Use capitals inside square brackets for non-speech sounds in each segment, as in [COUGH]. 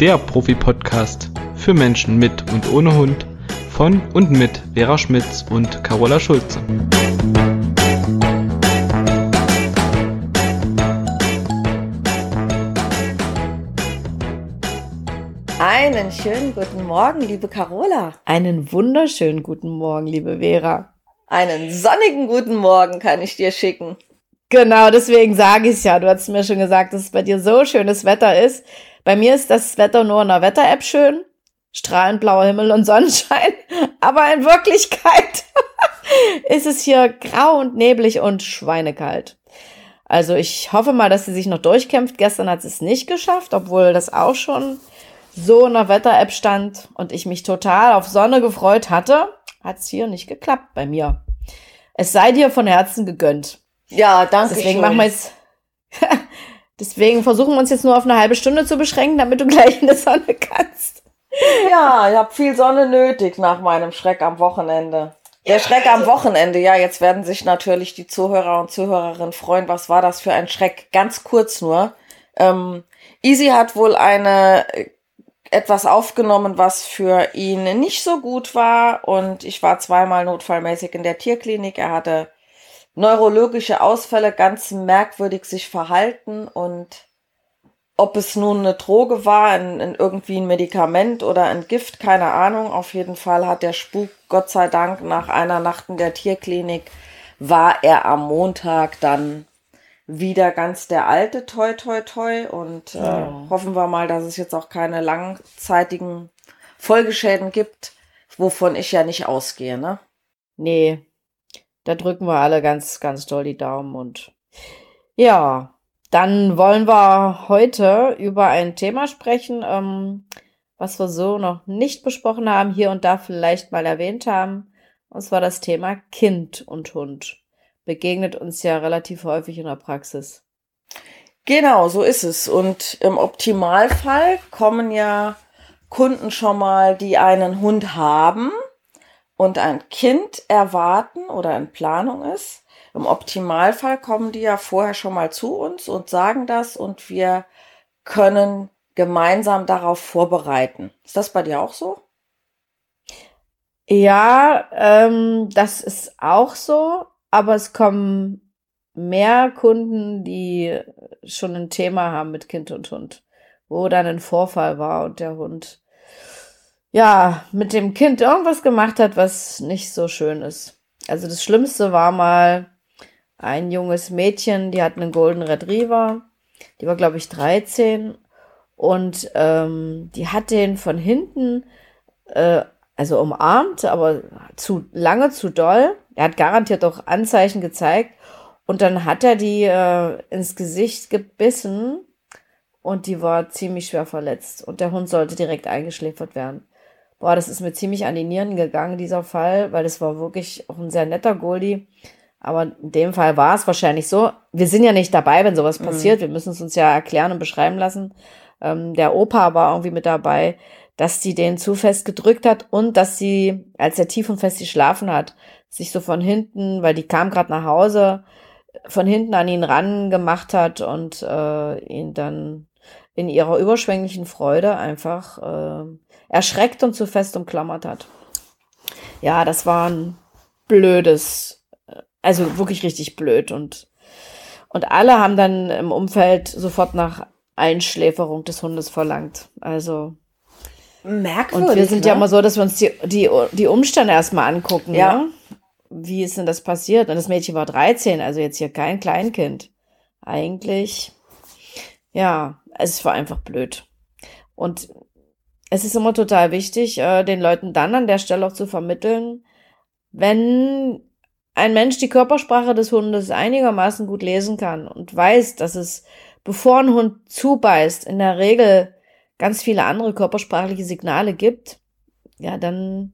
der Profi-Podcast für Menschen mit und ohne Hund von und mit Vera Schmitz und Carola Schulze. Einen schönen guten Morgen, liebe Carola. Einen wunderschönen guten Morgen, liebe Vera. Einen sonnigen guten Morgen kann ich dir schicken. Genau, deswegen sage ich es ja. Du hast mir schon gesagt, dass es bei dir so schönes Wetter ist. Bei mir ist das Wetter nur in der Wetter-App schön. Strahlend blauer Himmel und Sonnenschein. [LAUGHS] Aber in Wirklichkeit [LAUGHS] ist es hier grau und neblig und schweinekalt. Also ich hoffe mal, dass sie sich noch durchkämpft. Gestern hat sie es nicht geschafft, obwohl das auch schon so in der Wetter-App stand und ich mich total auf Sonne gefreut hatte. Hat es hier nicht geklappt bei mir. Es sei dir von Herzen gegönnt. Ja, danke. Deswegen schön. machen wir jetzt. [LAUGHS] Deswegen versuchen wir uns jetzt nur auf eine halbe Stunde zu beschränken, damit du gleich in der Sonne kannst. Ja, ich habe viel Sonne nötig nach meinem Schreck am Wochenende. Der Schreck am Wochenende, ja, jetzt werden sich natürlich die Zuhörer und Zuhörerinnen freuen. Was war das für ein Schreck? Ganz kurz nur. Ähm, Easy hat wohl eine äh, etwas aufgenommen, was für ihn nicht so gut war. Und ich war zweimal notfallmäßig in der Tierklinik. Er hatte neurologische Ausfälle, ganz merkwürdig sich verhalten und ob es nun eine Droge war, ein, ein irgendwie ein Medikament oder ein Gift, keine Ahnung. Auf jeden Fall hat der Spuk, Gott sei Dank, nach einer Nacht in der Tierklinik, war er am Montag dann wieder ganz der alte Toi Toi Toi und äh, Ja. hoffen wir mal, dass es jetzt auch keine langzeitigen Folgeschäden gibt, wovon ich ja nicht ausgehe, ne? Nee, da drücken wir alle ganz, ganz doll die Daumen und ja, dann wollen wir heute über ein Thema sprechen, ähm, was wir so noch nicht besprochen haben, hier und da vielleicht mal erwähnt haben. Und zwar das Thema Kind und Hund. Begegnet uns ja relativ häufig in der Praxis. Genau, so ist es. Und im Optimalfall kommen ja Kunden schon mal, die einen Hund haben und ein Kind erwarten oder in Planung ist. Im Optimalfall kommen die ja vorher schon mal zu uns und sagen das und wir können gemeinsam darauf vorbereiten. Ist das bei dir auch so? Ja, ähm, das ist auch so, aber es kommen mehr Kunden, die schon ein Thema haben mit Kind und Hund, wo dann ein Vorfall war und der Hund ja mit dem Kind irgendwas gemacht hat, was nicht so schön ist. Also das Schlimmste war mal ein junges Mädchen, die hat einen Golden Retriever, die war glaube ich 13 und ähm, die hat den von hinten äh, also umarmt, aber zu lange, zu doll. Er hat garantiert auch Anzeichen gezeigt. Und dann hat er die äh, ins Gesicht gebissen und die war ziemlich schwer verletzt. Und der Hund sollte direkt eingeschläfert werden. Boah, das ist mir ziemlich an die Nieren gegangen, dieser Fall, weil das war wirklich auch ein sehr netter Goldie. Aber in dem Fall war es wahrscheinlich so. Wir sind ja nicht dabei, wenn sowas passiert. Wir müssen es uns ja erklären und beschreiben lassen. Ähm, der Opa war irgendwie mit dabei dass sie den zu fest gedrückt hat und dass sie, als er tief und fest geschlafen hat, sich so von hinten, weil die kam gerade nach Hause, von hinten an ihn ran gemacht hat und äh, ihn dann in ihrer überschwänglichen Freude einfach äh, erschreckt und zu fest umklammert hat. Ja, das war ein blödes, also wirklich richtig blöd und und alle haben dann im Umfeld sofort nach Einschläferung des Hundes verlangt. Also Merkwürdig. und wir sind ne? ja immer so, dass wir uns die, die, die Umstände erstmal angucken. Ja. Ne? Wie ist denn das passiert? Und das Mädchen war 13, also jetzt hier kein Kleinkind. Eigentlich, ja, es war einfach blöd. Und es ist immer total wichtig, äh, den Leuten dann an der Stelle auch zu vermitteln, wenn ein Mensch die Körpersprache des Hundes einigermaßen gut lesen kann und weiß, dass es, bevor ein Hund zubeißt, in der Regel ganz viele andere körpersprachliche Signale gibt, ja, dann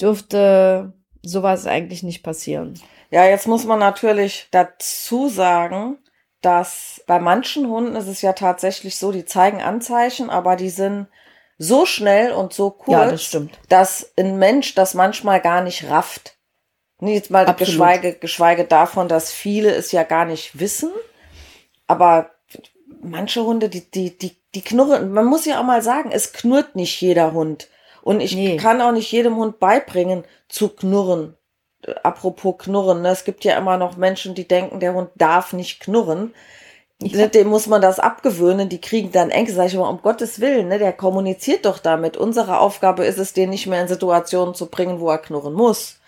dürfte sowas eigentlich nicht passieren. Ja, jetzt muss man natürlich dazu sagen, dass bei manchen Hunden ist es ja tatsächlich so, die zeigen Anzeichen, aber die sind so schnell und so kurz, Ja, das stimmt. dass ein Mensch das manchmal gar nicht rafft. Nee, Jetzt mal Absolut. geschweige, geschweige davon, dass viele es ja gar nicht wissen. Aber manche Hunde, die, die, die, die knurren. Man muss ja auch mal sagen, es knurrt nicht jeder Hund. Und ich Nee. kann auch nicht jedem Hund beibringen, zu knurren. Apropos knurren, ne? es gibt ja immer noch Menschen, die denken, der Hund darf nicht knurren. Ja. Dem muss man das abgewöhnen, die kriegen dann Ängste. Sag ich immer, um Gottes Willen, ne? der kommuniziert doch damit. Unsere Aufgabe ist es, den nicht mehr in Situationen zu bringen, wo er knurren muss.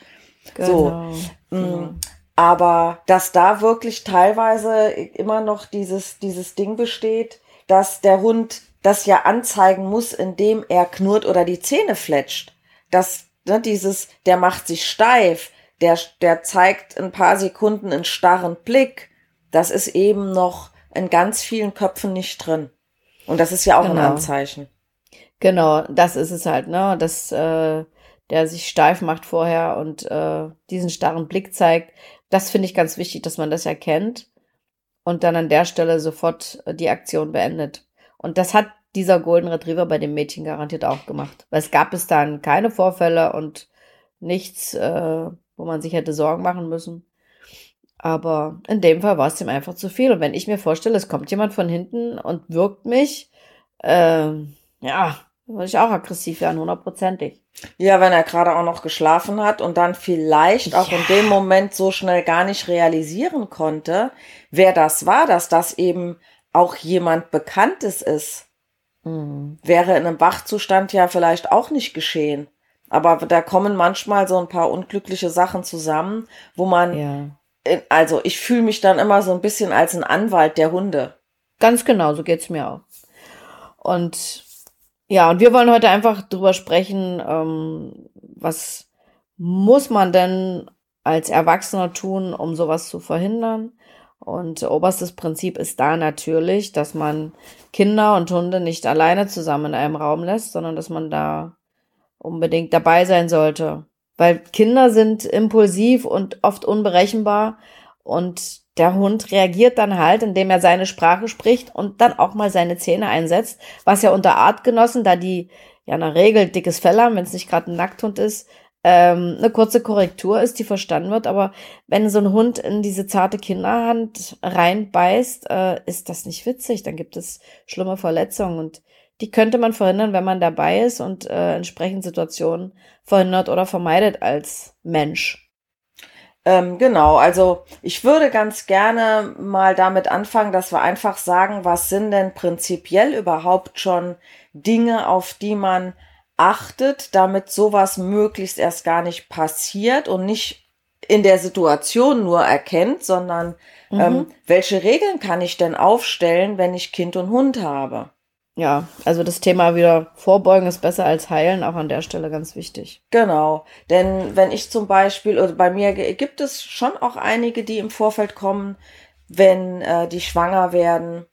So. Genau. Mm, Aber dass da wirklich teilweise immer noch dieses, dieses Ding besteht, dass der Hund das ja anzeigen muss, indem er knurrt oder die Zähne fletscht. Dass ne, dieses, der macht sich steif, der, der zeigt ein paar Sekunden einen starren Blick. Das ist eben noch in ganz vielen Köpfen nicht drin. Und das ist ja auch ein Genau. Anzeichen. Genau, das ist es halt, ne? Dass äh, der sich steif macht vorher und äh, diesen starren Blick zeigt. Das finde ich ganz wichtig, dass man das erkennt und dann an der Stelle sofort äh, die Aktion beendet. Und das hat dieser Golden Retriever bei dem Mädchen garantiert auch gemacht. Weil es gab bis dann keine Vorfälle und nichts, äh, wo man sich hätte Sorgen machen müssen. Aber in dem Fall war es ihm einfach zu viel. Und wenn ich mir vorstelle, es kommt jemand von hinten und wirkt mich, ähm, ja, würde ich auch aggressiv werden, hundertprozentig. Ja, wenn er gerade auch noch geschlafen hat und dann vielleicht auch Ja. in dem Moment so schnell gar nicht realisieren konnte, wer das war, dass das eben auch jemand Bekanntes ist, Mhm. wäre in einem Wachzustand ja vielleicht auch nicht geschehen. Aber da kommen manchmal so ein paar unglückliche Sachen zusammen, wo man, Ja. also ich fühle mich dann immer so ein bisschen als ein Anwalt der Hunde. Ganz genau, so geht's mir auch. Und ja, und wir wollen heute einfach drüber sprechen, ähm, was muss man denn als Erwachsener tun, um sowas zu verhindern? Und oberstes Prinzip ist da natürlich, dass man Kinder und Hunde nicht alleine zusammen in einem Raum lässt, sondern dass man da unbedingt dabei sein sollte. Weil Kinder sind impulsiv und oft unberechenbar und der Hund reagiert dann halt, indem er seine Sprache spricht und dann auch mal seine Zähne einsetzt, was ja unter Artgenossen, da die ja in der Regel dickes Fell haben, wenn es nicht gerade ein Nackthund ist, ähm, eine kurze Korrektur ist, die verstanden wird. Aber wenn so ein Hund in diese zarte Kinderhand reinbeißt, äh, ist das nicht witzig. Dann gibt es schlimme Verletzungen und die könnte man verhindern, wenn man dabei ist und äh, entsprechend Situationen verhindert oder vermeidet als Mensch. Ähm, genau, also ich würde ganz gerne mal damit anfangen, dass wir einfach sagen, was sind denn prinzipiell überhaupt schon Dinge, auf die man achtet, damit sowas möglichst erst gar nicht passiert und nicht in der Situation nur erkennt, sondern Mhm. ähm, welche Regeln kann ich denn aufstellen, wenn ich Kind und Hund habe? Ja, also das Thema wieder vorbeugen ist besser als heilen, auch an der Stelle ganz wichtig. Genau, denn wenn ich zum Beispiel, oder bei mir gibt es schon auch einige, die im Vorfeld kommen, wenn äh, die schwanger werden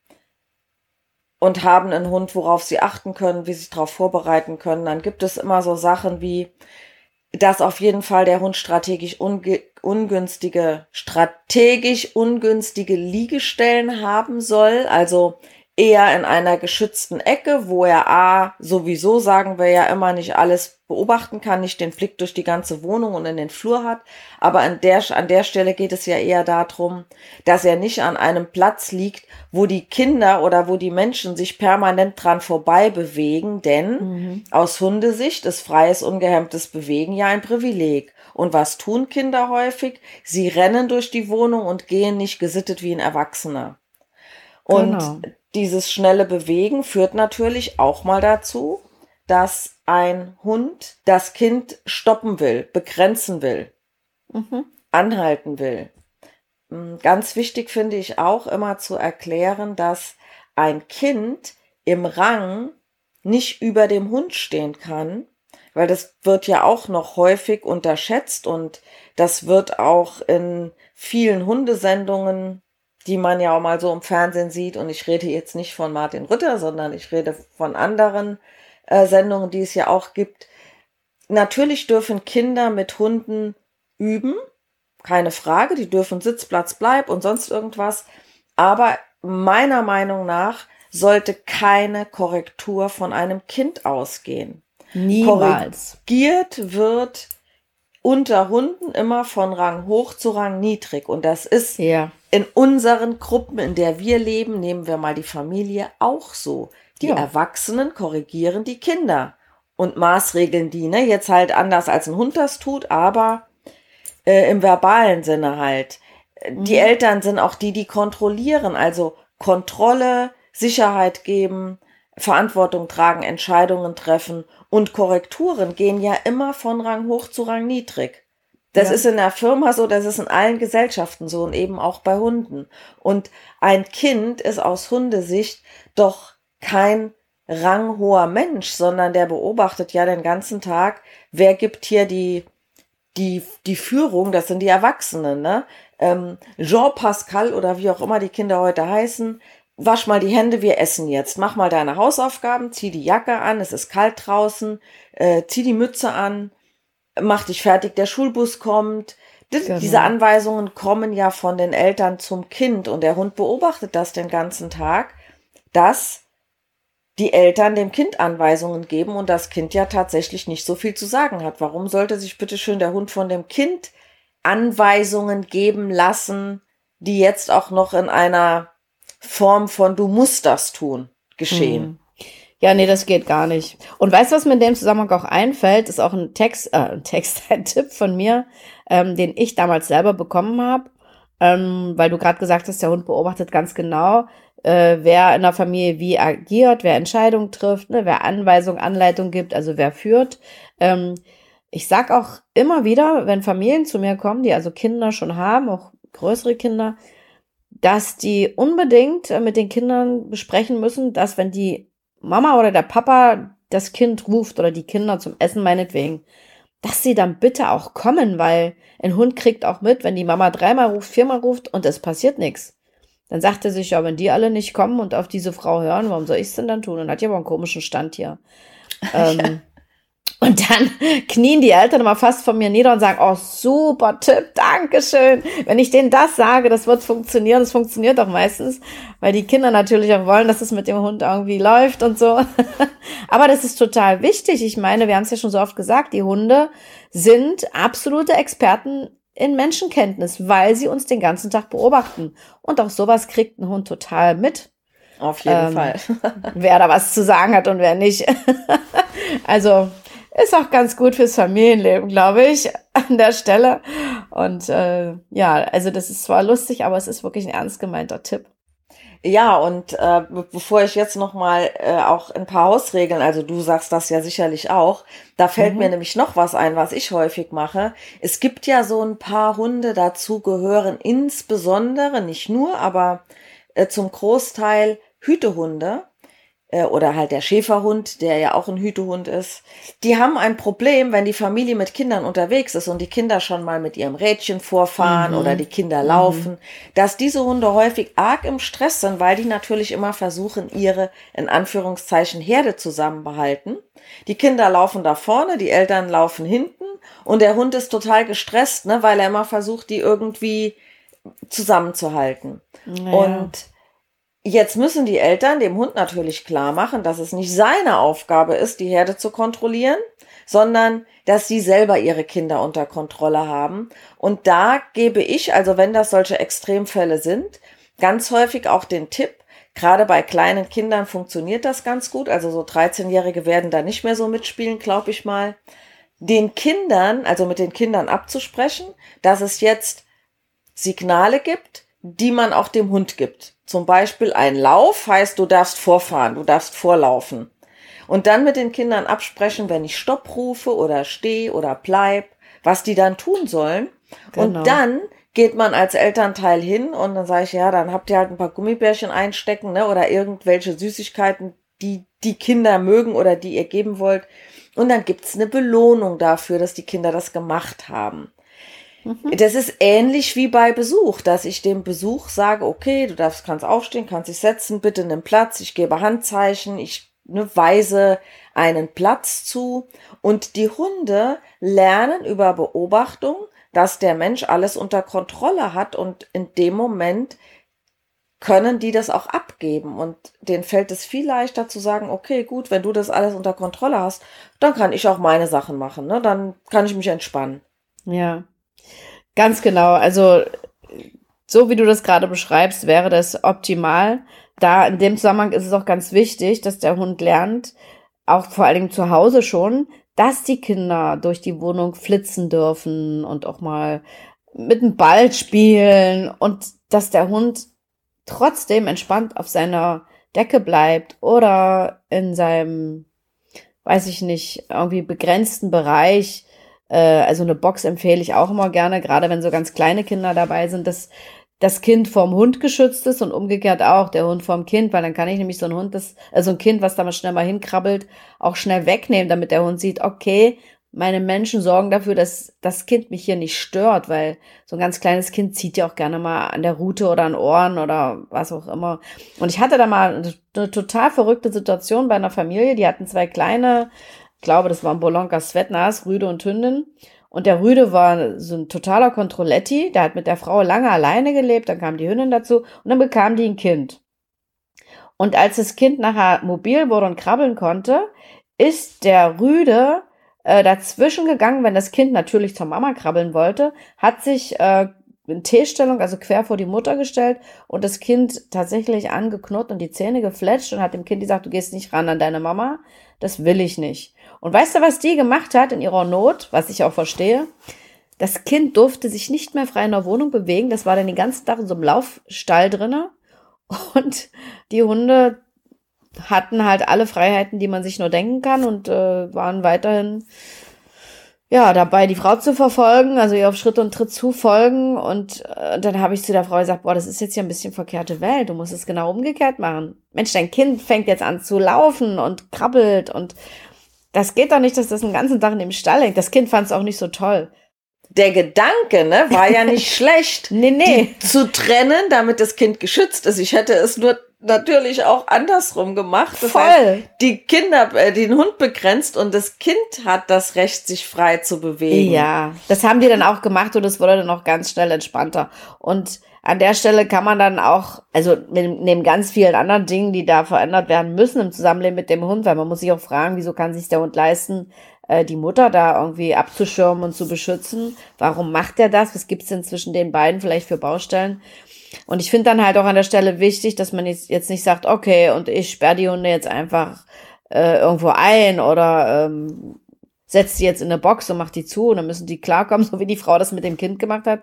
und haben einen Hund, worauf sie achten können, wie sie sich darauf vorbereiten können, dann gibt es immer so Sachen wie, dass auf jeden Fall der Hund strategisch ungünstige, strategisch ungünstige Liegestellen haben soll, also eher in einer geschützten Ecke, wo er A, sowieso sagen wir ja immer nicht alles beobachten kann, nicht den Blick durch die ganze Wohnung und in den Flur hat. Aber an der, an der Stelle geht es ja eher darum, dass er nicht an einem Platz liegt, wo die Kinder oder wo die Menschen sich permanent dran vorbei bewegen, denn aus Hundesicht ist freies, ungehemmtes Bewegen ja ein Privileg. Und was tun Kinder häufig? Sie rennen durch die Wohnung und gehen nicht gesittet wie ein Erwachsener. Und Genau. Dieses schnelle Bewegen führt natürlich auch mal dazu, dass ein Hund das Kind stoppen will, begrenzen will, Mhm. anhalten will. Mm, Ganz wichtig finde ich auch immer zu erklären, dass ein Kind im Rang nicht über dem Hund stehen kann, weil das wird ja auch noch häufig unterschätzt und das wird auch in vielen Hundesendungen, die man ja auch mal so im Fernsehen sieht, und ich rede jetzt nicht von Martin Rütter, sondern ich rede von anderen äh, Sendungen, die es ja auch gibt. Natürlich dürfen Kinder mit Hunden üben, keine Frage, die dürfen Sitz, Platz, Bleib und sonst irgendwas, aber meiner Meinung nach sollte keine Korrektur von einem Kind ausgehen. Niemals. Korrigiert wird unter Hunden immer von Rang hoch zu Rang niedrig. Und das ist Ja. in unseren Gruppen, in der wir leben, nehmen wir mal die Familie auch so. Die Ja. Erwachsenen korrigieren die Kinder und maßregeln die, ne? Jetzt halt anders als ein Hund das tut, aber äh, im verbalen Sinne halt. Die Eltern sind auch die, die kontrollieren, also Kontrolle, Sicherheit geben, Verantwortung tragen, Entscheidungen treffen und Korrekturen gehen ja immer von Rang hoch zu Rang niedrig. Das Ja. ist in der Firma so, das ist in allen Gesellschaften so und eben auch bei Hunden. Und ein Kind ist aus Hundesicht doch kein ranghoher Mensch, sondern der beobachtet ja den ganzen Tag, wer gibt hier die, die, die Führung, das sind die Erwachsenen, ne? Ähm, Jean Pascal oder wie auch immer die Kinder heute heißen, wasch mal die Hände, wir essen jetzt. Mach mal deine Hausaufgaben, zieh die Jacke an, es ist kalt draußen, äh, zieh die Mütze an, mach dich fertig, der Schulbus kommt. Das, Genau. Diese Anweisungen kommen ja von den Eltern zum Kind und der Hund beobachtet das den ganzen Tag, dass die Eltern dem Kind Anweisungen geben und das Kind ja tatsächlich nicht so viel zu sagen hat. Warum sollte sich bitte schön der Hund von dem Kind Anweisungen geben lassen, die jetzt auch noch in einer Form von du musst das tun geschehen? Mhm. Ja, nee, das geht gar nicht. Und weißt du, was mir in dem Zusammenhang auch einfällt, ist auch ein Text, äh, ein Text, [LAUGHS] ein Tipp von mir, ähm, den ich damals selber bekommen habe, ähm, weil du gerade gesagt hast, der Hund beobachtet ganz genau, äh, wer in der Familie wie agiert, wer Entscheidungen trifft, ne, wer Anweisungen, Anleitungen gibt, also wer führt. Ähm, ich sag auch immer wieder, wenn Familien zu mir kommen, die also Kinder schon haben, auch größere Kinder, dass die unbedingt äh, mit den Kindern besprechen müssen, dass wenn die Mama oder der Papa das Kind ruft oder die Kinder zum Essen meinetwegen, dass sie dann bitte auch kommen, weil ein Hund kriegt auch mit, wenn die Mama dreimal ruft, viermal ruft und es passiert nichts. Dann sagt er sich, ja, wenn die alle nicht kommen und auf diese Frau hören, warum soll ich es denn dann tun? Und hat ja aber einen komischen Stand hier. [LAUGHS] ähm, und dann [LAUGHS] knien die Eltern immer fast von mir nieder und sagen, oh, super Tipp, Dankeschön. Wenn ich denen das sage, das wird funktionieren. Das funktioniert doch meistens, weil die Kinder natürlich auch wollen, dass es mit dem Hund irgendwie läuft und so. [LAUGHS] Aber das ist total wichtig. Ich meine, wir haben es ja schon so oft gesagt, die Hunde sind absolute Experten in Menschenkenntnis, weil sie uns den ganzen Tag beobachten. Und auch sowas kriegt ein Hund total mit Auf jeden Ähm, Fall. [LAUGHS] wer da was zu sagen hat und wer nicht. also ist auch ganz gut fürs Familienleben, glaube ich, an der Stelle. Und äh, ja, also das ist zwar lustig, aber es ist wirklich ein ernst gemeinter Tipp. Ja, und äh, be- bevor ich jetzt noch mal äh, auch ein paar Hausregeln, also du sagst das ja sicherlich auch, da fällt Mhm. mir nämlich noch was ein, was ich häufig mache. Es gibt ja so ein paar Hunde, dazu gehören insbesondere, nicht nur, aber äh, zum Großteil Hütehunde oder halt der Schäferhund, der ja auch ein Hütehund ist. Die haben ein Problem, wenn die Familie mit Kindern unterwegs ist und die Kinder schon mal mit ihrem Rädchen vorfahren Mhm. oder die Kinder laufen, dass diese Hunde häufig arg im Stress sind, weil die natürlich immer versuchen, ihre in Anführungszeichen Herde zusammenbehalten. Die Kinder laufen da vorne, die Eltern laufen hinten und der Hund ist total gestresst, ne, weil er immer versucht, die irgendwie zusammenzuhalten. Naja. Und jetzt müssen die Eltern dem Hund natürlich klar machen, dass es nicht seine Aufgabe ist, die Herde zu kontrollieren, sondern dass sie selber ihre Kinder unter Kontrolle haben. Und da gebe ich, also wenn das solche Extremfälle sind, ganz häufig auch den Tipp, gerade bei kleinen Kindern funktioniert das ganz gut. Also so 13-Jährige werden da nicht mehr so mitspielen, glaube ich mal. Den Kindern, also mit den Kindern abzusprechen, dass es jetzt Signale gibt, die man auch dem Hund gibt. Zum Beispiel ein Lauf heißt, du darfst vorfahren, du darfst vorlaufen. Und dann mit den Kindern absprechen, wenn ich Stopp rufe oder stehe oder bleib, was die dann tun sollen. Genau. Und dann geht man als Elternteil hin und dann sage ich, ja, dann habt ihr halt ein paar Gummibärchen einstecken, ne, oder irgendwelche Süßigkeiten, die die Kinder mögen oder die ihr geben wollt. Und dann gibt's eine Belohnung dafür, dass die Kinder das gemacht haben. Das ist ähnlich wie bei Besuch, dass ich dem Besuch sage, okay, du darfst, kannst aufstehen, kannst dich setzen, bitte nimm Platz, ich gebe Handzeichen, ich ne, weise einen Platz zu. Und die Hunde lernen über Beobachtung, dass der Mensch alles unter Kontrolle hat und in dem Moment können die das auch abgeben und denen fällt es viel leichter zu sagen, okay, gut, wenn du das alles unter Kontrolle hast, dann kann ich auch meine Sachen machen, ne? Dann kann ich mich entspannen. Ja, ganz genau. Also so wie du das gerade beschreibst, wäre das optimal. Da in dem Zusammenhang ist es auch ganz wichtig, dass der Hund lernt, auch vor allen Dingen zu Hause schon, dass die Kinder durch die Wohnung flitzen dürfen und auch mal mit dem Ball spielen und dass der Hund trotzdem entspannt auf seiner Decke bleibt oder in seinem, weiß ich nicht, irgendwie begrenzten Bereich. Äh, also eine Box empfehle ich auch immer gerne, gerade wenn so ganz kleine Kinder dabei sind, dass das Kind vom Hund geschützt ist und umgekehrt auch der Hund vom Kind, weil dann kann ich nämlich so ein Hund, das, also ein Kind, was da mal schnell mal hinkrabbelt, auch schnell wegnehmen, damit der Hund sieht, okay, meine Menschen sorgen dafür, dass das Kind mich hier nicht stört, weil so ein ganz kleines Kind zieht ja auch gerne mal an der Rute oder an Ohren oder was auch immer. Und ich hatte da mal eine total verrückte Situation bei einer Familie, die hatten zwei kleine, ich glaube, das waren Bolonka Svetnas, Rüde und Hündin. Und der Rüde war so ein totaler Kontrolletti, der hat mit der Frau lange alleine gelebt, dann kam die Hündin dazu und dann bekam die ein Kind. Und als das Kind nachher mobil wurde und krabbeln konnte, ist der Rüde äh, dazwischen gegangen, wenn das Kind natürlich zur Mama krabbeln wollte, hat sich äh, in T-Stellung, also quer vor die Mutter gestellt und das Kind tatsächlich angeknurrt und die Zähne gefletscht und hat dem Kind gesagt, du gehst nicht ran an deine Mama, das will ich nicht. Und weißt du, was die gemacht hat in ihrer Not, was ich auch verstehe? Das Kind durfte sich nicht mehr frei in der Wohnung bewegen, das war dann den ganzen Tag in so einem Laufstall drinne und die Hunde hatten halt alle Freiheiten, die man sich nur denken kann und äh, waren weiterhin ja dabei, die Frau zu verfolgen, also ihr auf Schritt und Tritt zu folgen. Und äh, dann habe ich zu der Frau gesagt, boah, das ist jetzt ja ein bisschen verkehrte Welt, du musst es genau umgekehrt machen. Mensch, dein Kind fängt jetzt an zu laufen und krabbelt und das geht doch nicht, dass das den ganzen Tag in dem Stall hängt. Das Kind fand es auch nicht so toll der Gedanke, ne, war ja [LAUGHS] nicht schlecht, nee, nee. zu trennen, damit das Kind geschützt ist. Ich hätte es nur natürlich auch andersrum gemacht. Das Voll. Heißt, die Kinder, äh, den Hund begrenzt und das Kind hat das Recht, sich frei zu bewegen. Ja, das haben die dann auch gemacht und es wurde dann auch ganz schnell entspannter. Und an der Stelle kann man dann auch, also neben ganz vielen anderen Dingen, die da verändert werden müssen im Zusammenleben mit dem Hund, weil man muss sich auch fragen, wieso kann sich der Hund leisten, äh, die Mutter da irgendwie abzuschirmen und zu beschützen? Warum macht er das? Was gibt's denn zwischen den beiden vielleicht für Baustellen? Und ich finde dann halt auch an der Stelle wichtig, dass man jetzt nicht sagt, okay, und ich sperre die Hunde jetzt einfach äh, irgendwo ein oder ähm, setze die jetzt in eine Box und mach die zu und dann müssen die klarkommen, [LAUGHS] so wie die Frau das mit dem Kind gemacht hat.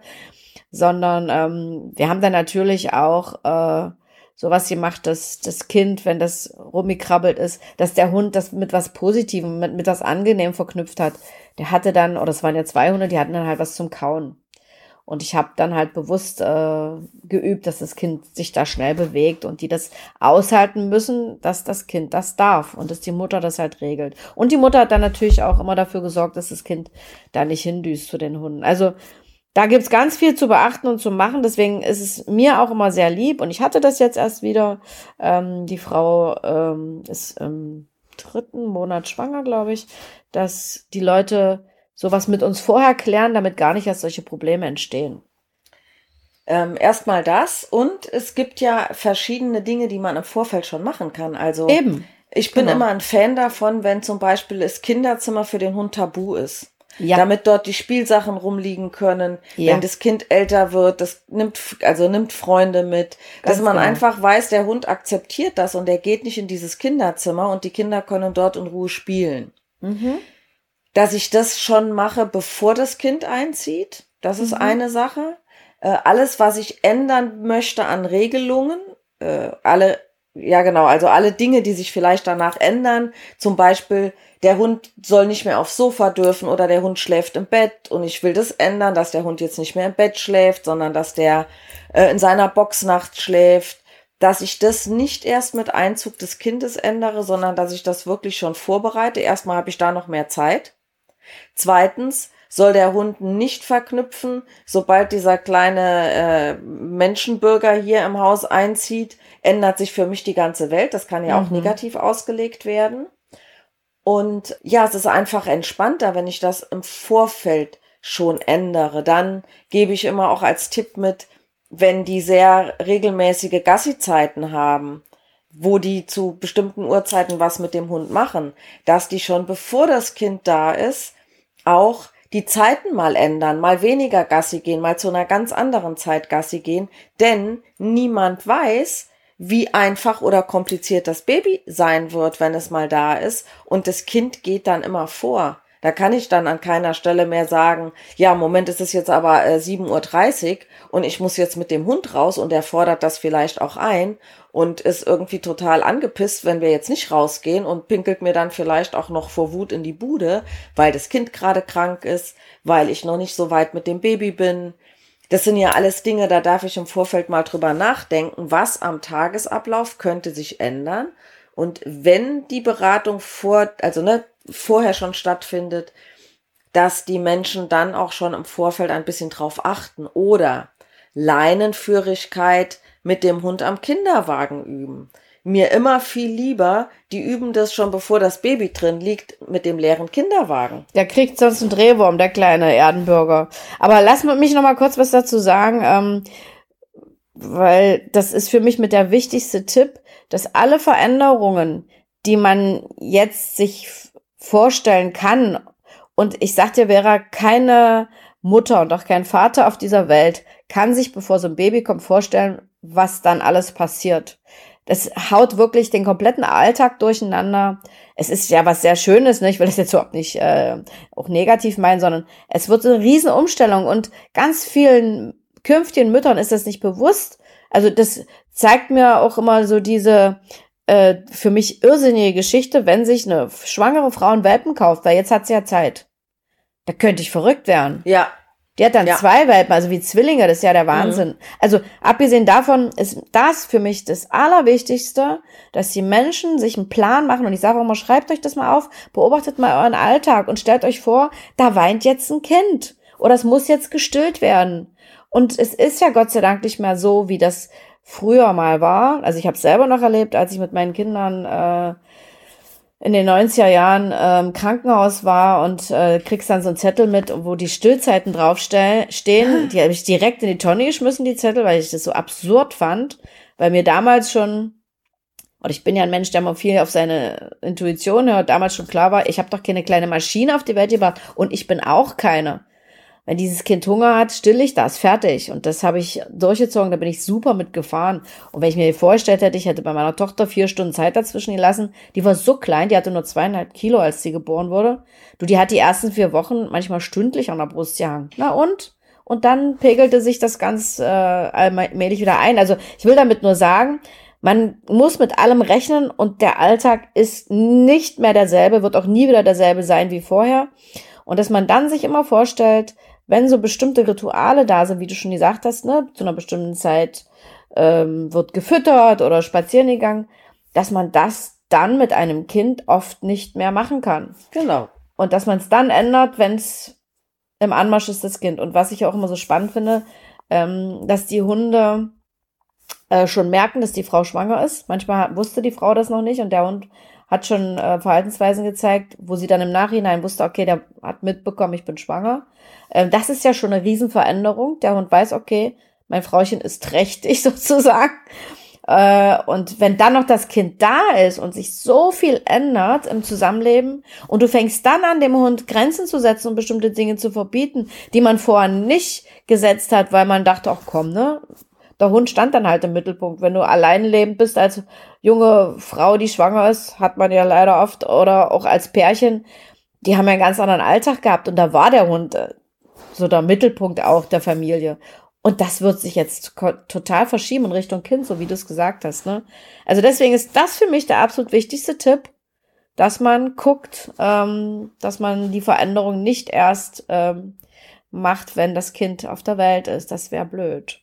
Sondern ähm, wir haben dann natürlich auch äh, sowas gemacht, dass das Kind, wenn das rumgekrabbelt ist, dass der Hund das mit was Positivem, mit, mit was Angenehm verknüpft hat. Der hatte dann, oder es waren ja zwei Hunde, die hatten dann halt was zum Kauen. Und ich habe dann halt bewusst äh, geübt, dass das Kind sich da schnell bewegt und die das aushalten müssen, dass das Kind das darf und dass die Mutter das halt regelt. Und die Mutter hat dann natürlich auch immer dafür gesorgt, dass das Kind da nicht hindüst zu den Hunden. Also da gibt's ganz viel zu beachten und zu machen. Deswegen ist es mir auch immer sehr lieb. Und ich hatte das jetzt erst wieder. Ähm, die Frau ähm, ist im dritten Monat schwanger, glaube ich, dass die Leute sowas mit uns vorher klären, damit gar nicht erst solche Probleme entstehen? Ähm, Erstmal das und es gibt ja verschiedene Dinge, die man im Vorfeld schon machen kann. Also eben. Ich bin genau. immer ein Fan davon, wenn zum Beispiel das Kinderzimmer für den Hund tabu ist. Ja. Damit dort die Spielsachen rumliegen können. Ja. Wenn das Kind älter wird, das nimmt, also nimmt Freunde mit. Ganz dass man genau. einfach weiß, der Hund akzeptiert das und er geht nicht in dieses Kinderzimmer und die Kinder können dort in Ruhe spielen. Mhm dass ich das schon mache, bevor das Kind einzieht. Das ist mhm. eine Sache. Äh, alles, was ich ändern möchte an Regelungen, äh, alle, ja genau, also alle Dinge, die sich vielleicht danach ändern, zum Beispiel der Hund soll nicht mehr aufs Sofa dürfen oder der Hund schläft im Bett und ich will das ändern, dass der Hund jetzt nicht mehr im Bett schläft, sondern dass der äh, in seiner Box nachts schläft, dass ich das nicht erst mit Einzug des Kindes ändere, sondern dass ich das wirklich schon vorbereite. Erstmal habe ich da noch mehr Zeit. Zweitens soll der Hund nicht verknüpfen, sobald dieser kleine äh, Menschenbürger hier im Haus einzieht, ändert sich für mich die ganze Welt. Das kann ja auch mhm. negativ ausgelegt werden. Und ja, es ist einfach entspannter, wenn ich das im Vorfeld schon ändere. Dann gebe ich immer auch als Tipp mit, wenn die sehr regelmäßige Gassi-Zeiten haben, wo die zu bestimmten Uhrzeiten was mit dem Hund machen, dass die schon bevor das Kind da ist, auch die Zeiten mal ändern, mal weniger Gassi gehen, mal zu einer ganz anderen Zeit Gassi gehen, denn niemand weiß, wie einfach oder kompliziert das Baby sein wird, wenn es mal da ist und das Kind geht dann immer vor. Da kann ich dann an keiner Stelle mehr sagen, ja, Moment, es ist jetzt aber äh, 7.30 Uhr und ich muss jetzt mit dem Hund raus und er fordert das vielleicht auch ein und ist irgendwie total angepisst, wenn wir jetzt nicht rausgehen und pinkelt mir dann vielleicht auch noch vor Wut in die Bude, weil das Kind gerade krank ist, weil ich noch nicht so weit mit dem Baby bin. Das sind ja alles Dinge, da darf ich im Vorfeld mal drüber nachdenken, was am Tagesablauf könnte sich ändern. Und wenn die Beratung vor, also ne, vorher schon stattfindet, dass die Menschen dann auch schon im Vorfeld ein bisschen drauf achten oder Leinenführigkeit mit dem Hund am Kinderwagen üben. Mir immer viel lieber, die üben das schon bevor das Baby drin liegt mit dem leeren Kinderwagen. Der kriegt sonst einen Drehwurm, der kleine Erdenbürger. Aber lass mich noch mal kurz was dazu sagen, ähm, weil das ist für mich mit der wichtigste Tipp, dass alle Veränderungen, die man jetzt sich vorstellen kann, und ich sag dir, Vera, keine Mutter und auch kein Vater auf dieser Welt kann sich, bevor so ein Baby kommt, vorstellen, was dann alles passiert. Das haut wirklich den kompletten Alltag durcheinander. Es ist ja was sehr Schönes, ne? ich will das jetzt überhaupt nicht äh, auch negativ meinen, sondern es wird so eine riesen Umstellung und ganz vielen künftigen Müttern ist das nicht bewusst. Also das zeigt mir auch immer so diese äh, für mich irrsinnige Geschichte, wenn sich eine schwangere Frau einen Welpen kauft, weil jetzt hat sie ja Zeit. Da könnte ich verrückt werden. Ja, die hat dann ja. zwei Welpen, also wie Zwillinge, das ist ja der Wahnsinn. Mhm. Also abgesehen davon ist das für mich das Allerwichtigste, dass die Menschen sich einen Plan machen und ich sage auch mal, schreibt euch das mal auf, beobachtet mal euren Alltag und stellt euch vor, da weint jetzt ein Kind oder es muss jetzt gestillt werden. Und es ist ja Gott sei Dank nicht mehr so, wie das früher mal war. Also ich habe selber noch erlebt, als ich mit meinen Kindern äh, in den 90er Jahren äh, im Krankenhaus war und äh, kriegst dann so einen Zettel mit, wo die Stillzeiten draufstehen. [GASPS] Die habe ich direkt in die Tonne geschmissen, die Zettel, weil ich das so absurd fand, weil mir damals schon, und ich bin ja ein Mensch, der mal viel auf seine Intuition hört, damals schon klar war, ich habe doch keine kleine Maschine auf die Welt gebracht. Und ich bin auch keine wenn dieses Kind Hunger hat, still ich das, fertig. Und das habe ich durchgezogen, da bin ich super mitgefahren. Und wenn ich mir vorgestellt hätte, ich hätte bei meiner Tochter vier Stunden Zeit dazwischen gelassen, die war so klein, die hatte nur zweieinhalb Kilo, als sie geboren wurde. Du, die hat die ersten vier Wochen manchmal stündlich an der Brust gehangen. Na und? Und dann pegelte sich das ganz äh, allmählich wieder ein. Also ich will damit nur sagen, man muss mit allem rechnen und der Alltag ist nicht mehr derselbe, wird auch nie wieder derselbe sein wie vorher. Und dass man dann sich immer vorstellt, wenn so bestimmte Rituale da sind, wie du schon gesagt hast, ne, zu einer bestimmten Zeit ähm, wird gefüttert oder spazieren gegangen, dass man das dann mit einem Kind oft nicht mehr machen kann. Genau. Und dass man es dann ändert, wenn es im Anmarsch ist, das Kind. Und was ich auch immer so spannend finde, ähm, dass die Hunde äh, schon merken, dass die Frau schwanger ist. Manchmal wusste die Frau das noch nicht und der Hund hat schon äh, Verhaltensweisen gezeigt, wo sie dann im Nachhinein wusste, okay, der hat mitbekommen, ich bin schwanger. Ähm, das ist ja schon eine Riesenveränderung. Der Hund weiß, okay, mein Frauchen ist trächtig [LAUGHS] sozusagen. Äh, und wenn dann noch das Kind da ist und sich so viel ändert im Zusammenleben und du fängst dann an, dem Hund Grenzen zu setzen und bestimmte Dinge zu verbieten, die man vorher nicht gesetzt hat, weil man dachte, ach komm, ne, der Hund stand dann halt im Mittelpunkt. Wenn du allein lebend bist als junge Frau, die schwanger ist, hat man ja leider oft, oder auch als Pärchen, die haben ja einen ganz anderen Alltag gehabt und da war der Hund äh, so der Mittelpunkt auch der Familie. Und das wird sich jetzt total verschieben in Richtung Kind, so wie du es gesagt hast. Ne? Also deswegen ist das für mich der absolut wichtigste Tipp, dass man guckt, ähm, dass man die Veränderung nicht erst ähm, macht, wenn das Kind auf der Welt ist. Das wäre blöd.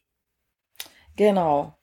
Genau.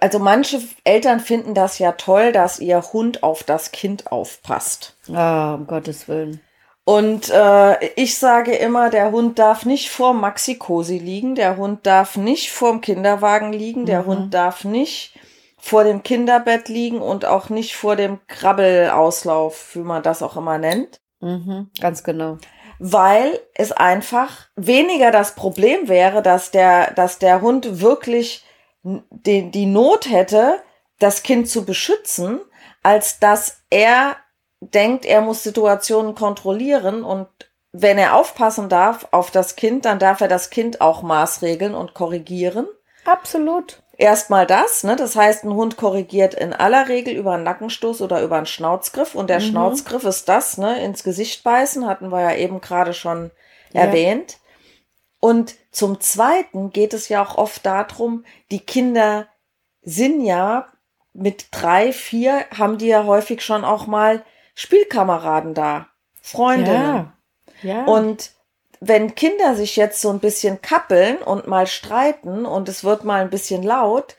Also manche Eltern finden das ja toll, dass ihr Hund auf das Kind aufpasst. Ah, um Gottes Willen. Und äh, ich sage immer, der Hund darf nicht vor Maxi-Cosi liegen, der Hund darf nicht vorm Kinderwagen liegen, der mhm. Hund darf nicht vor dem Kinderbett liegen und auch nicht vor dem Krabbelauslauf, wie man das auch immer nennt. Mhm, ganz genau weil es einfach weniger das Problem wäre, dass der, dass der Hund wirklich die, die Not hätte, das Kind zu beschützen, als dass er denkt, er muss Situationen kontrollieren und wenn er aufpassen darf auf das Kind, dann darf er das Kind auch maßregeln und korrigieren. Absolut. Erstmal das, ne? Das heißt, ein Hund korrigiert in aller Regel über einen Nackenstoß oder über einen Schnauzgriff. Und der Mhm. Schnauzgriff ist das, ne? Ins Gesicht beißen, hatten wir ja eben gerade schon Ja. erwähnt. Und zum Zweiten geht es ja auch oft darum, die Kinder sind ja mit drei, vier, haben die ja häufig schon auch mal Spielkameraden da, Freundinnen. Ja. ja. Und wenn Kinder sich jetzt so ein bisschen kappeln und mal streiten und es wird mal ein bisschen laut,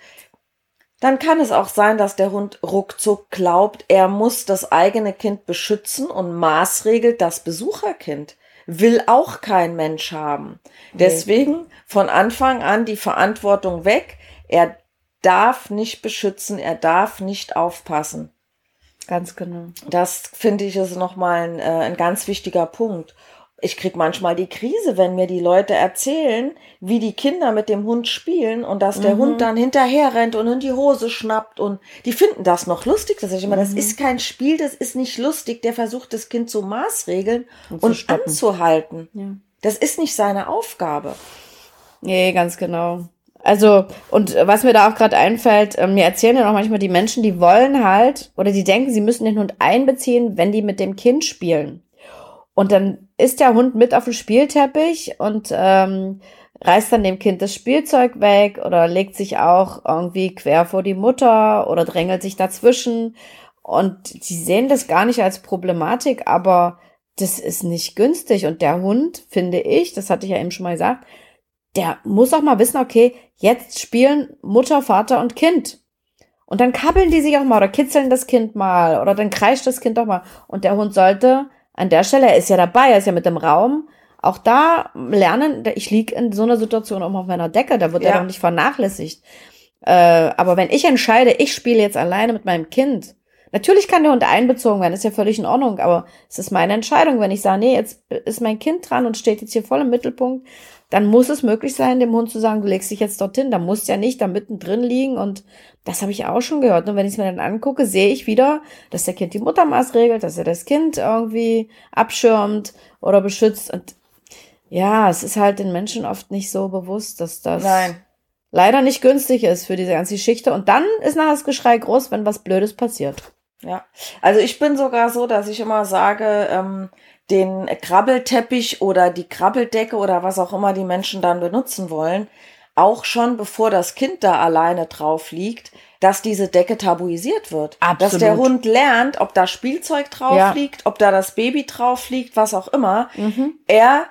dann kann es auch sein, dass der Hund ruckzuck glaubt, er muss das eigene Kind beschützen und maßregelt das Besucherkind. Will auch kein Mensch haben. Deswegen von Anfang an die Verantwortung weg. Er darf nicht beschützen, er darf nicht aufpassen. Ganz genau. Das finde ich ist nochmal ein, äh, ein ganz wichtiger Punkt. Ich krieg manchmal die Krise, wenn mir die Leute erzählen, wie die Kinder mit dem Hund spielen und dass der Mhm. Hund dann hinterher rennt und in die Hose schnappt und die finden das noch lustig. Das ich immer, das Mhm. ist kein Spiel, das ist nicht lustig. Der versucht das Kind zu maßregeln Und zu und anzuhalten. Ja. Das ist nicht seine Aufgabe. Nee, ganz genau. Also, und was mir da auch gerade einfällt, äh, mir erzählen ja auch manchmal die Menschen, die wollen halt oder die denken, sie müssen den Hund einbeziehen, wenn die mit dem Kind spielen. Und dann ist der Hund mit auf dem Spielteppich und ähm, reißt dann dem Kind das Spielzeug weg oder legt sich auch irgendwie quer vor die Mutter oder drängelt sich dazwischen. Und die sehen das gar nicht als Problematik, aber das ist nicht günstig. Und der Hund, finde ich, das hatte ich ja eben schon mal gesagt, der muss auch mal wissen, okay, jetzt spielen Mutter, Vater und Kind. Und dann kabbeln die sich auch mal oder kitzeln das Kind mal oder dann kreischt das Kind auch mal. Und der Hund sollte an der Stelle, er ist ja dabei, er ist ja mit dem Raum, auch da lernen, ich lieg in so einer Situation auch auf meiner Decke, da wird Ja. er doch nicht vernachlässigt. Äh, aber wenn ich entscheide, ich spiele jetzt alleine mit meinem Kind, natürlich kann der Hund einbezogen werden, ist ja völlig in Ordnung, aber es ist meine Entscheidung, wenn ich sage, nee, jetzt ist mein Kind dran und steht jetzt hier voll im Mittelpunkt, dann muss es möglich sein, dem Hund zu sagen, du legst dich jetzt dorthin, da musst ja nicht da mittendrin liegen und das habe ich auch schon gehört. Und wenn ich es mir dann angucke, sehe ich wieder, dass der Kind die Muttermaß regelt, dass er das Kind irgendwie abschirmt oder beschützt und ja, es ist halt den Menschen oft nicht so bewusst, dass das Nein. leider nicht günstig ist für diese ganze Geschichte. Und dann ist nachher das Geschrei groß, wenn was Blödes passiert. Ja, also ich bin sogar so, dass ich immer sage, ähm, den Krabbelteppich oder die Krabbeldecke oder was auch immer die Menschen dann benutzen wollen, auch schon bevor das Kind da alleine drauf liegt, dass diese Decke tabuisiert wird. Dass der Absolut. Hund lernt, ob da Spielzeug drauf Ja. liegt, ob da das Baby drauf liegt, was auch immer. Mhm. Er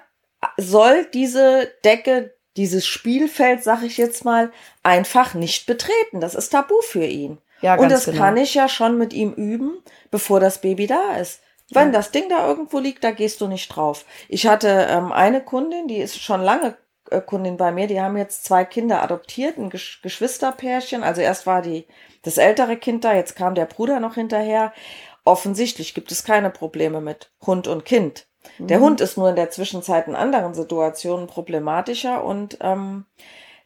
soll diese Decke, dieses Spielfeld, sag ich jetzt mal, einfach nicht betreten. Das ist tabu für ihn. Ja, Und das genau. kann ich ja schon mit ihm üben, bevor das Baby da ist. Wenn das Ding da irgendwo liegt, da gehst du nicht drauf. Ich hatte ähm, eine Kundin, die ist schon lange äh, Kundin bei mir, die haben jetzt zwei Kinder adoptiert, ein Gesch Geschwisterpärchen. Also erst war die das ältere Kind da, jetzt kam der Bruder noch hinterher. Offensichtlich gibt es keine Probleme mit Hund und Kind. Der Hund ist nur in der Zwischenzeit in anderen Situationen problematischer und ähm,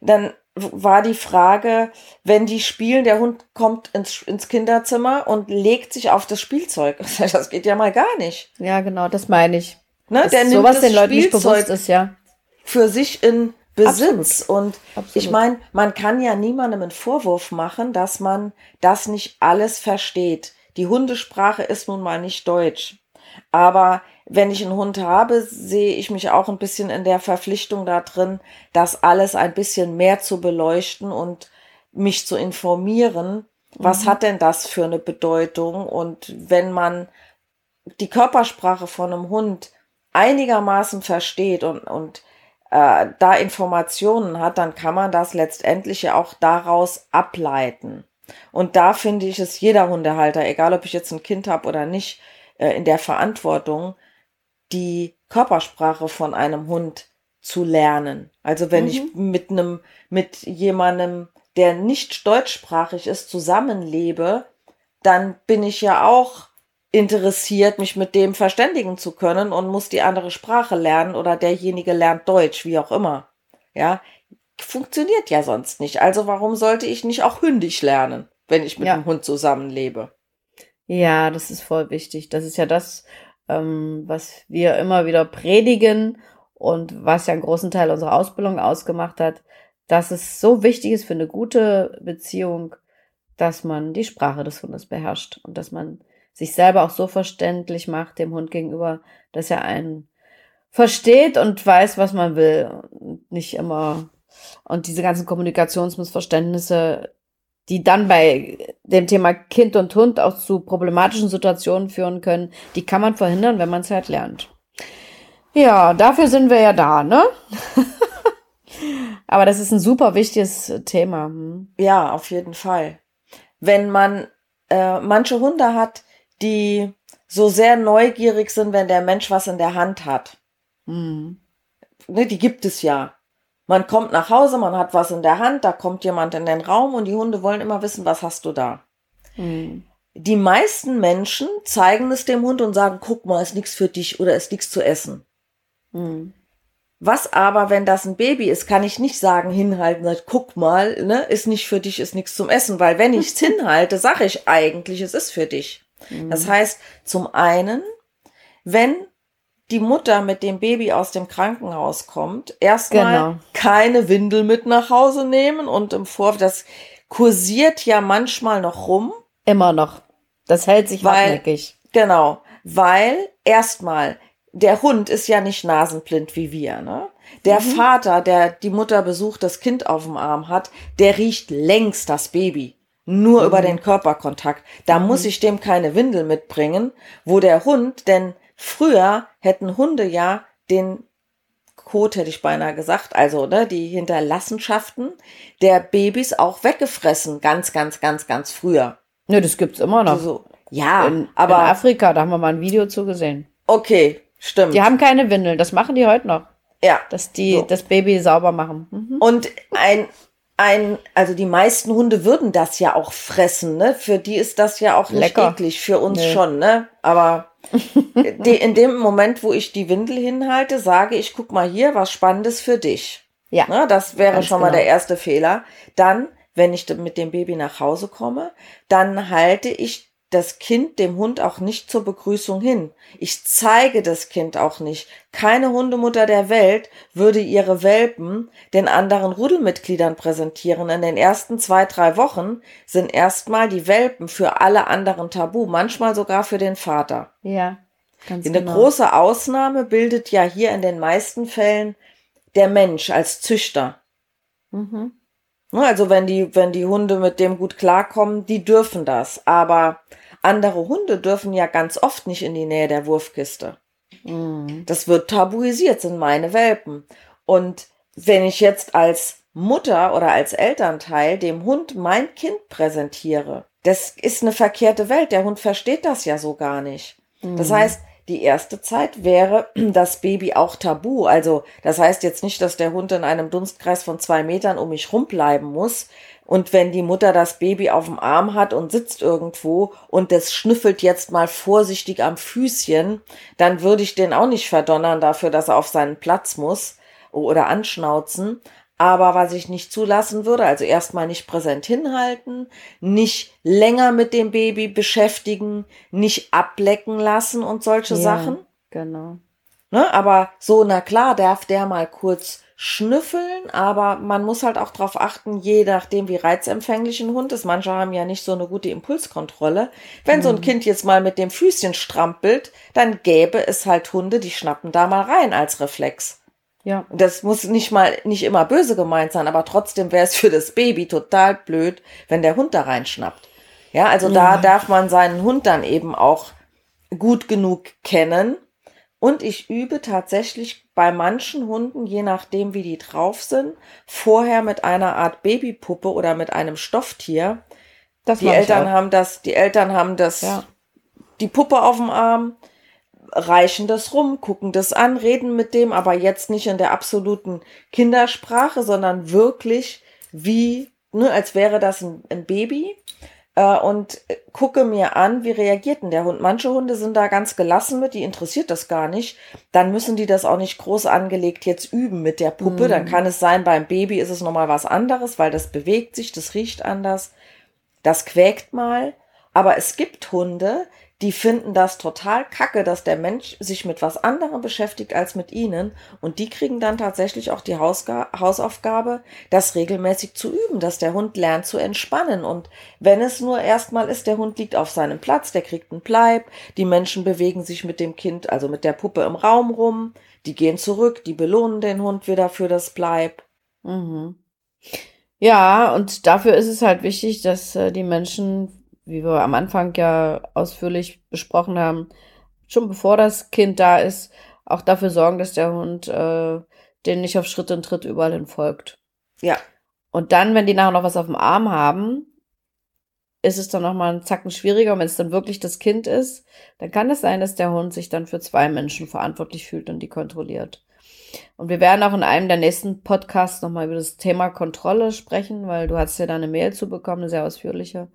dann war die Frage, wenn die spielen, der Hund kommt ins, ins Kinderzimmer und legt sich auf das Spielzeug. [LAUGHS] Das geht ja mal gar nicht. Ja, genau, das meine ich. Ne? Der nimmt sowas das den Leuten nicht Spielzeug bewusst ist, ja. für sich in Besitz. Und Absolut. ich meine, man kann ja niemandem einen Vorwurf machen, dass man das nicht alles versteht. Die Hundesprache ist nun mal nicht Deutsch. Aber wenn ich einen Hund habe, sehe ich mich auch ein bisschen in der Verpflichtung da drin, das alles ein bisschen mehr zu beleuchten und mich zu informieren. Was hat denn das für eine Bedeutung? Und wenn man die Körpersprache von einem Hund einigermaßen versteht und, und äh, da Informationen hat, dann kann man das letztendlich ja auch daraus ableiten. Und da finde ich es jeder Hundehalter, egal ob ich jetzt ein Kind habe oder nicht, äh, in der Verantwortung, die Körpersprache von einem Hund zu lernen. Also wenn ich mit einem, mit jemandem, der nicht deutschsprachig ist, zusammenlebe, dann bin ich ja auch interessiert, mich mit dem verständigen zu können und muss die andere Sprache lernen oder derjenige lernt Deutsch, wie auch immer. Ja, funktioniert ja sonst nicht. Also warum sollte ich nicht auch Hündisch lernen, wenn ich mit Ja. dem Hund zusammenlebe? Ja, das ist voll wichtig. Das ist ja das, ähm, was wir immer wieder predigen und was ja einen großen Teil unserer Ausbildung ausgemacht hat, dass es so wichtig ist für eine gute Beziehung, dass man die Sprache des Hundes beherrscht und dass man sich selber auch so verständlich macht dem Hund gegenüber, dass er einen versteht und weiß, was man will. Und nicht immer. Und diese ganzen Kommunikationsmissverständnisse, die dann bei dem Thema Kind und Hund auch zu problematischen Situationen führen können, die kann man verhindern, wenn man es halt lernt. Ja, dafür sind wir ja da, ne? [LAUGHS] Aber das ist ein super wichtiges Thema. Hm? Ja, auf jeden Fall. Wenn man äh, manche Hunde hat, die so sehr neugierig sind, wenn der Mensch was in der Hand hat. Mhm. Ne, die gibt es ja. Man kommt nach Hause, man hat was in der Hand, da kommt jemand in den Raum und die Hunde wollen immer wissen, was hast du da. Mhm. Die meisten Menschen zeigen es dem Hund und sagen, guck mal, ist nichts für dich oder ist nichts zu essen. Mhm. Was aber, wenn das ein Baby ist, kann ich nicht sagen, hinhalten, sagt, guck mal, ne, ist nicht für dich, ist nichts zum Essen, weil wenn ich es [LAUGHS] hinhalte, sage ich eigentlich, es ist für dich. Mhm. Das heißt, zum einen, wenn die Mutter mit dem Baby aus dem Krankenhaus kommt, erstmal genau. keine Windel mit nach Hause nehmen und im Vorfeld, das kursiert ja manchmal noch rum. Immer noch. Das hält sich weil, hartnäckig. Genau, weil erstmal der Hund ist ja nicht nasenblind wie wir, ne? Der mhm. Vater, der die Mutter besucht, das Kind auf dem Arm hat, der riecht längst das Baby. Nur mhm. über den Körperkontakt. Da mhm. muss ich dem keine Windel mitbringen, wo der Hund, denn früher hätten Hunde ja den Kot, hätte ich beinahe gesagt, also ne, die Hinterlassenschaften der Babys auch weggefressen. Ganz, ganz, ganz, ganz früher. Ne, das gibt's immer noch. So, ja, in, aber. In Afrika, da haben wir mal ein Video zugesehen. Okay, stimmt. Die haben keine Windeln, das machen die heute noch. Ja. Dass die so. das Baby sauber machen. Mhm. Und ein ein, also die meisten Hunde würden das ja auch fressen, ne? Für die ist das ja auch nicht Lecker. eklig, für uns nee. schon, ne? Aber [LAUGHS] die, in dem Moment, wo ich die Windel hinhalte, sage ich, guck mal hier, was Spannendes für dich. Ja. Ne? Das wäre schon genau. mal der erste Fehler. Dann, wenn ich mit dem Baby nach Hause komme, dann halte ich das Kind dem Hund auch nicht zur Begrüßung hin. Ich zeige das Kind auch nicht. Keine Hundemutter der Welt würde ihre Welpen den anderen Rudelmitgliedern präsentieren. In den ersten zwei, drei Wochen sind erstmal die Welpen für alle anderen tabu, manchmal sogar für den Vater. Ja. Ganz Eine genau. große Ausnahme bildet ja hier in den meisten Fällen der Mensch als Züchter. Mhm. Also wenn die, wenn die Hunde mit dem gut klarkommen, die dürfen das. Aber andere Hunde dürfen ja ganz oft nicht in die Nähe der Wurfkiste. Mhm. Das wird tabuisiert, sind meine Welpen. Und wenn ich jetzt als Mutter oder als Elternteil dem Hund mein Kind präsentiere, das ist eine verkehrte Welt. Der Hund versteht das ja so gar nicht. Mhm. Das heißt, die erste Zeit wäre [CLEARS THROAT] das Baby auch tabu. Also das heißt jetzt nicht, dass der Hund in einem Dunstkreis von zwei Metern um mich rumbleiben muss, und wenn die Mutter das Baby auf dem Arm hat und sitzt irgendwo und das schnüffelt jetzt mal vorsichtig am Füßchen, dann würde ich den auch nicht verdonnern dafür, dass er auf seinen Platz muss oder anschnauzen. Aber was ich nicht zulassen würde, also erstmal nicht präsent hinhalten, nicht länger mit dem Baby beschäftigen, nicht ablecken lassen und solche ja, Sachen. Genau. Ne, aber so, na klar, darf der mal kurz schnüffeln, aber man muss halt auch darauf achten, je nachdem, wie reizempfänglich ein Hund ist. Manche haben ja nicht so eine gute Impulskontrolle. Wenn mhm. so ein mhm. Kind jetzt mal mit dem Füßchen strampelt, dann gäbe es halt Hunde, die schnappen da mal rein als Reflex. Ja. Das muss nicht mal, nicht immer böse gemeint sein, aber trotzdem wäre es für das Baby total blöd, wenn der Hund da reinschnappt. Ja, also ja. da darf man seinen Hund dann eben auch gut genug kennen. Und ich übe tatsächlich bei manchen Hunden, je nachdem wie die drauf sind, vorher mit einer Art Babypuppe oder mit einem Stofftier. Das die Eltern haben das, die Eltern haben das, ja. die Puppe auf dem Arm, reichen das rum, gucken das an, reden mit dem, aber jetzt nicht in der absoluten Kindersprache, sondern wirklich wie, ne, als wäre das ein, ein Baby äh, und gucke mir an, wie reagiert denn der Hund. Manche Hunde sind da ganz gelassen mit, die interessiert das gar nicht. Dann müssen die das auch nicht groß angelegt jetzt üben mit der Puppe. Mhm. Dann kann es sein, beim Baby ist es nochmal was anderes, weil das bewegt sich, das riecht anders, das quäkt mal. Aber es gibt Hunde, die finden das total kacke, dass der Mensch sich mit was anderem beschäftigt als mit ihnen. Und die kriegen dann tatsächlich auch die Hausga Hausaufgabe, das regelmäßig zu üben, dass der Hund lernt zu entspannen. Und wenn es nur erstmal ist, der Hund liegt auf seinem Platz, der kriegt einen Bleib, die Menschen bewegen sich mit dem Kind, also mit der Puppe im Raum rum, die gehen zurück, die belohnen den Hund wieder für das Bleib. Mhm. Ja, und dafür ist es halt wichtig, dass äh, die Menschen wie wir am Anfang ja ausführlich besprochen haben, schon bevor das Kind da ist, auch dafür sorgen, dass der Hund äh, den nicht auf Schritt und Tritt überall hin folgt. Ja. Und dann, wenn die nachher noch was auf dem Arm haben, ist es dann nochmal einen Zacken schwieriger. Und wenn es dann wirklich das Kind ist, dann kann es sein, dass der Hund sich dann für zwei Menschen verantwortlich fühlt und die kontrolliert. Und wir werden auch in einem der nächsten Podcasts nochmal über das Thema Kontrolle sprechen, weil du hast ja da eine Mail zu bekommen, eine sehr ausführliche.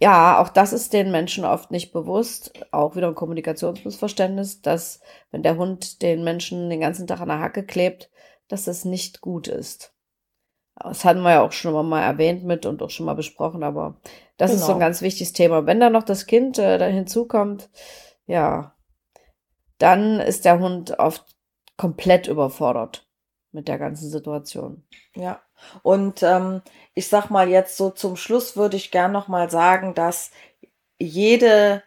Ja, auch das ist den Menschen oft nicht bewusst, auch wieder ein Kommunikationsmissverständnis, dass wenn der Hund den Menschen den ganzen Tag an der Hacke klebt, dass das nicht gut ist. Das hatten wir ja auch schon mal erwähnt mit und auch schon mal besprochen, aber das genau. ist so ein genau. ganz wichtiges Thema. Wenn da noch das Kind äh, da hinzukommt, ja, dann ist der Hund oft komplett überfordert mit der ganzen Situation. Ja. Und ähm, ich sag mal jetzt so zum Schluss würde ich gern noch mal sagen, dass jede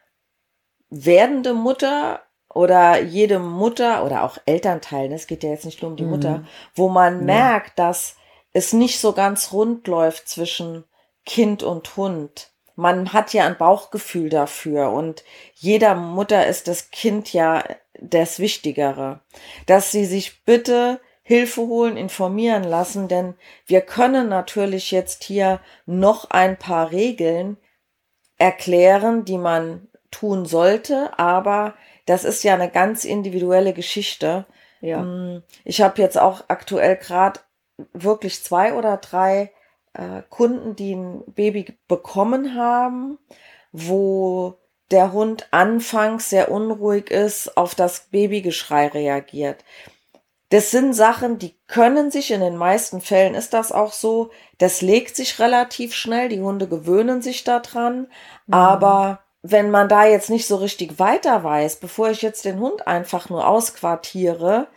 werdende Mutter oder jede Mutter oder auch Elternteil, ne, es geht ja jetzt nicht nur um die mhm. Mutter, wo man ja. merkt, dass es nicht so ganz rund läuft zwischen Kind und Hund. Man hat ja ein Bauchgefühl dafür und jeder Mutter ist das Kind ja das Wichtigere, dass sie sich bitte Hilfe holen, informieren lassen, denn wir können natürlich jetzt hier noch ein paar Regeln erklären, die man tun sollte, aber das ist ja eine ganz individuelle Geschichte. Ja. Mm, ich habe jetzt auch aktuell gerade wirklich zwei oder drei äh, Kunden, die ein Baby bekommen haben, wo der Hund anfangs sehr unruhig ist, auf das Babygeschrei reagiert. Das sind Sachen, die können sich, in den meisten Fällen ist das auch so, das legt sich relativ schnell, die Hunde gewöhnen sich daran, mhm. aber wenn man da jetzt nicht so richtig weiter weiß, bevor ich jetzt den Hund einfach nur ausquartiere,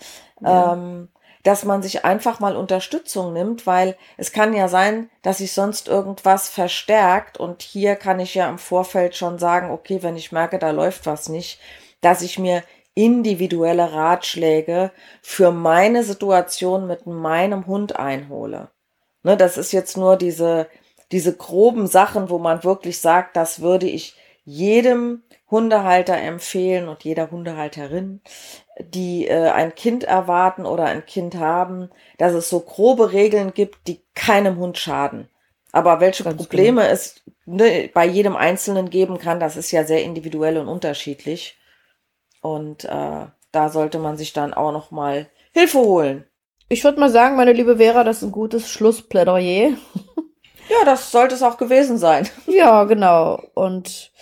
ja. ähm, dass man sich einfach mal Unterstützung nimmt, weil es kann ja sein, dass sich sonst irgendwas verstärkt und hier kann ich ja im Vorfeld schon sagen, okay, wenn ich merke, da läuft was nicht, dass ich mir individuelle Ratschläge für meine Situation mit meinem Hund einhole. Ne, das ist jetzt nur diese, diese groben Sachen, wo man wirklich sagt, das würde ich jedem Hundehalter empfehlen und jeder Hundehalterin, die äh, ein Kind erwarten oder ein Kind haben, dass es so grobe Regeln gibt, die keinem Hund schaden. Aber welche Ganz Probleme genau. es ne, bei jedem Einzelnen geben kann, das ist ja sehr individuell und unterschiedlich. Und äh, da sollte man sich dann auch noch mal Hilfe holen. Ich würde mal sagen, meine liebe Vera, das ist ein gutes Schlussplädoyer. ja, das sollte es auch gewesen sein. [LAUGHS] Ja, genau. Und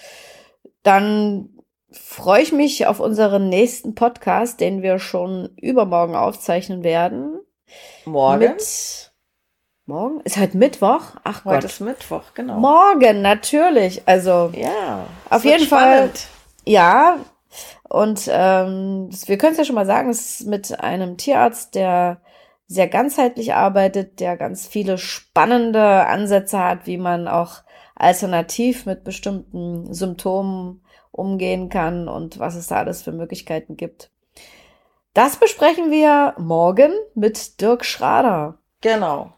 dann freue ich mich auf unseren nächsten Podcast, den wir schon übermorgen aufzeichnen werden. Morgen? Mit Morgen? Ist heute Mittwoch? Ach heute Gott. ist Mittwoch, genau. Morgen, natürlich. Also, ja. Auf jeden spannend. Fall. Ja, und ähm, wir können es ja schon mal sagen, es ist mit einem Tierarzt, der sehr ganzheitlich arbeitet, der ganz viele spannende Ansätze hat, wie man auch alternativ mit bestimmten Symptomen umgehen kann und was es da alles für Möglichkeiten gibt. Das besprechen wir morgen mit Dirk Schrader. Genau.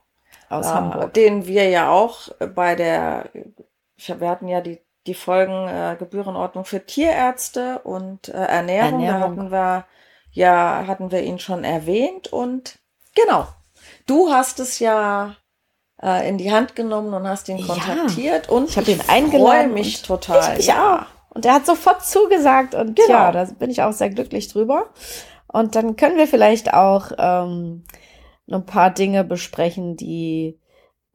Aus äh, Hamburg. Den wir ja auch bei der, wir hatten ja die die Folgen äh, Gebührenordnung für Tierärzte und äh, Ernährung. Ernährung. Da hatten wir ja hatten wir ihn schon erwähnt und genau. Du hast es ja äh, in die Hand genommen und hast ihn kontaktiert ja. und ich habe ihn eingeladen. Freue mich total. Ich, ja. Auch. Und er hat sofort zugesagt und genau. ja, da bin ich auch sehr glücklich drüber. Und dann können wir vielleicht auch ähm, ein paar Dinge besprechen, die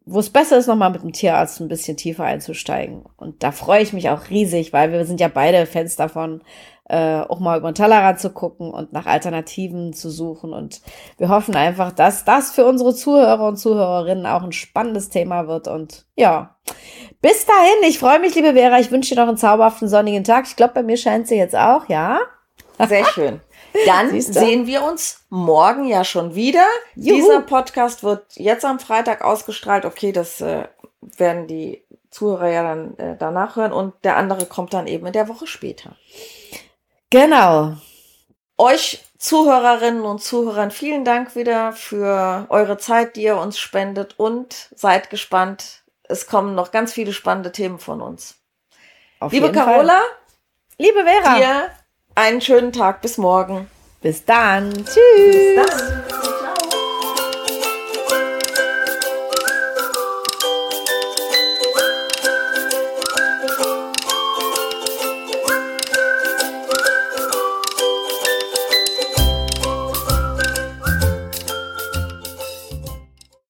wo es besser ist, nochmal mit dem Tierarzt ein bisschen tiefer einzusteigen. Und da freue ich mich auch riesig, weil wir sind ja beide Fans davon, äh, auch mal über den Tellerrad zu gucken und nach Alternativen zu suchen. Und wir hoffen einfach, dass das für unsere Zuhörer und Zuhörerinnen auch ein spannendes Thema wird. Und ja, Bis dahin, ich freue mich, liebe Vera. Ich wünsche dir noch einen zauberhaften sonnigen Tag. Ich glaube, bei mir scheint sie jetzt auch, ja? Sehr schön. [LAUGHS] Dann sehen wir uns morgen ja schon wieder. Juhu. Dieser Podcast wird jetzt am Freitag ausgestrahlt. Okay, das äh, werden die Zuhörer ja dann äh, danach hören und der andere kommt dann eben in der Woche später. Genau. Euch Zuhörerinnen und Zuhörern vielen Dank wieder für eure Zeit, die ihr uns spendet und seid gespannt. Es kommen noch ganz viele spannende Themen von uns. Auf Liebe jeden Fall. Carola, Liebe Vera. dir einen schönen Tag. Bis morgen. Bis dann. Tschüss. Bis dann.